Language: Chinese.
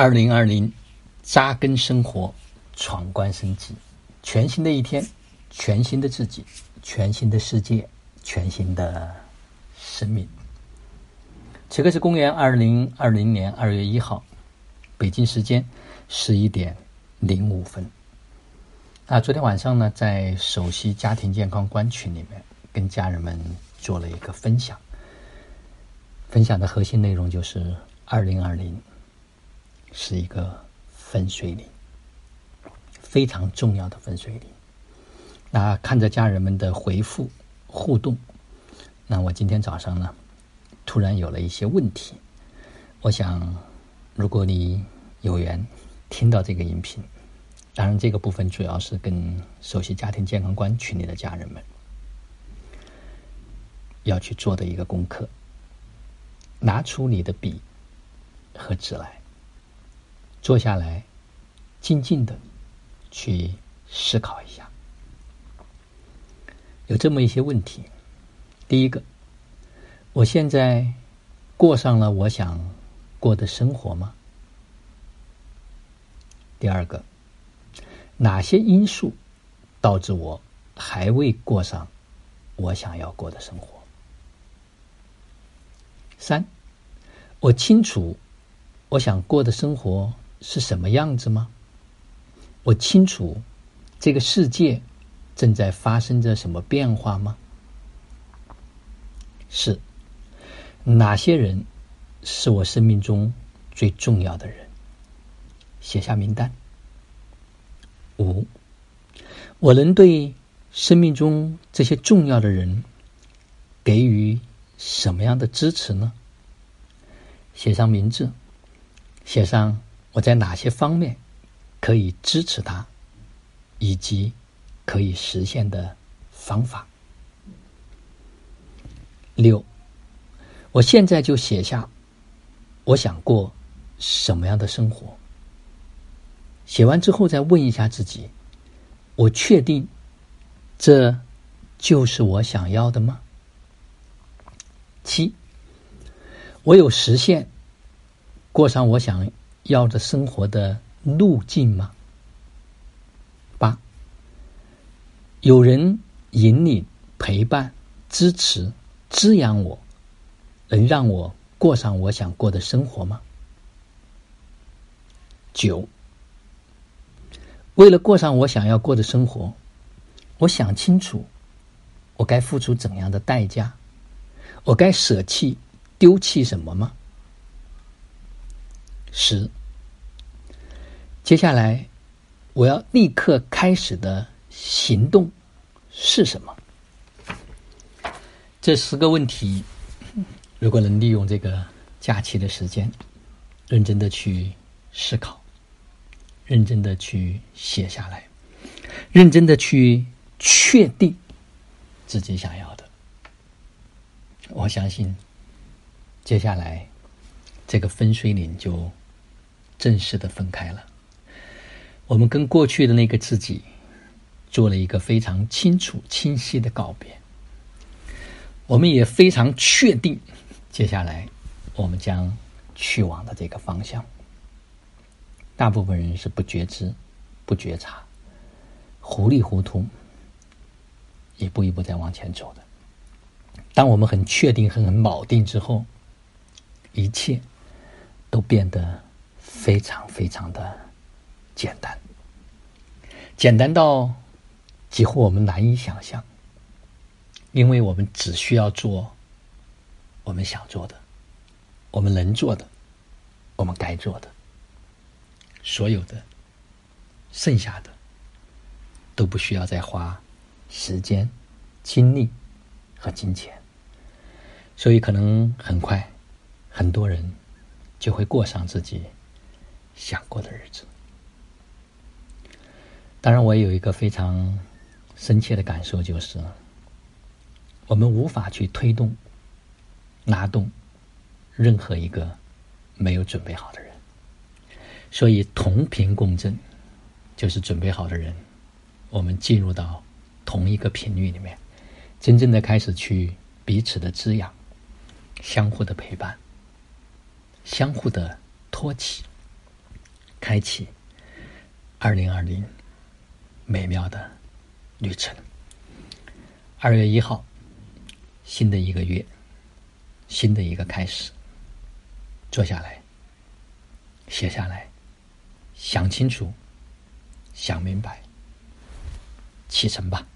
二零二零，扎根生活，闯关升级，全新的一天，全新的自己，全新的世界，全新的生命。此刻是公元二零二零年二月一号，北京时间十一点零五分。啊，昨天晚上呢，在首席家庭健康观群里面，跟家人们做了一个分享。分享的核心内容就是二零二零。是一个分水岭，非常重要的分水岭。那看着家人们的回复互动，那我今天早上呢，突然有了一些问题。我想，如果你有缘听到这个音频，当然这个部分主要是跟首席家庭健康观群里的家人们要去做的一个功课，拿出你的笔和纸来。坐下来，静静的去思考一下，有这么一些问题。第一个，我现在过上了我想过的生活吗？第二个，哪些因素导致我还未过上我想要过的生活？三，我清楚我想过的生活。是什么样子吗？我清楚这个世界正在发生着什么变化吗？是哪些人是我生命中最重要的人？写下名单。五，我能对生命中这些重要的人给予什么样的支持呢？写上名字，写上。我在哪些方面可以支持他，以及可以实现的方法？六，我现在就写下我想过什么样的生活。写完之后再问一下自己：我确定这就是我想要的吗？七，我有实现过上我想。要的生活的路径吗？八，有人引领、陪伴、支持、滋养我，能让我过上我想过的生活吗？九，为了过上我想要过的生活，我想清楚，我该付出怎样的代价？我该舍弃、丢弃什么吗？十，接下来我要立刻开始的行动是什么？这十个问题，如果能利用这个假期的时间，认真的去思考，认真的去写下来，认真的去确定自己想要的，我相信，接下来这个分水岭就。正式的分开了，我们跟过去的那个自己做了一个非常清楚、清晰的告别。我们也非常确定，接下来我们将去往的这个方向。大部分人是不觉知、不觉察、糊里糊涂，一步一步在往前走的。当我们很确定、很很铆定之后，一切都变得。非常非常的简单，简单到几乎我们难以想象，因为我们只需要做我们想做的，我们能做的，我们该做的，所有的剩下的都不需要再花时间、精力和金钱，所以可能很快很多人就会过上自己。想过的日子，当然，我也有一个非常深切的感受，就是我们无法去推动、拉动任何一个没有准备好的人。所以，同频共振就是准备好的人，我们进入到同一个频率里面，真正的开始去彼此的滋养、相互的陪伴、相互的托起。开启二零二零美妙的旅程。二月一号，新的一个月，新的一个开始。坐下来，写下来，想清楚，想明白，启程吧。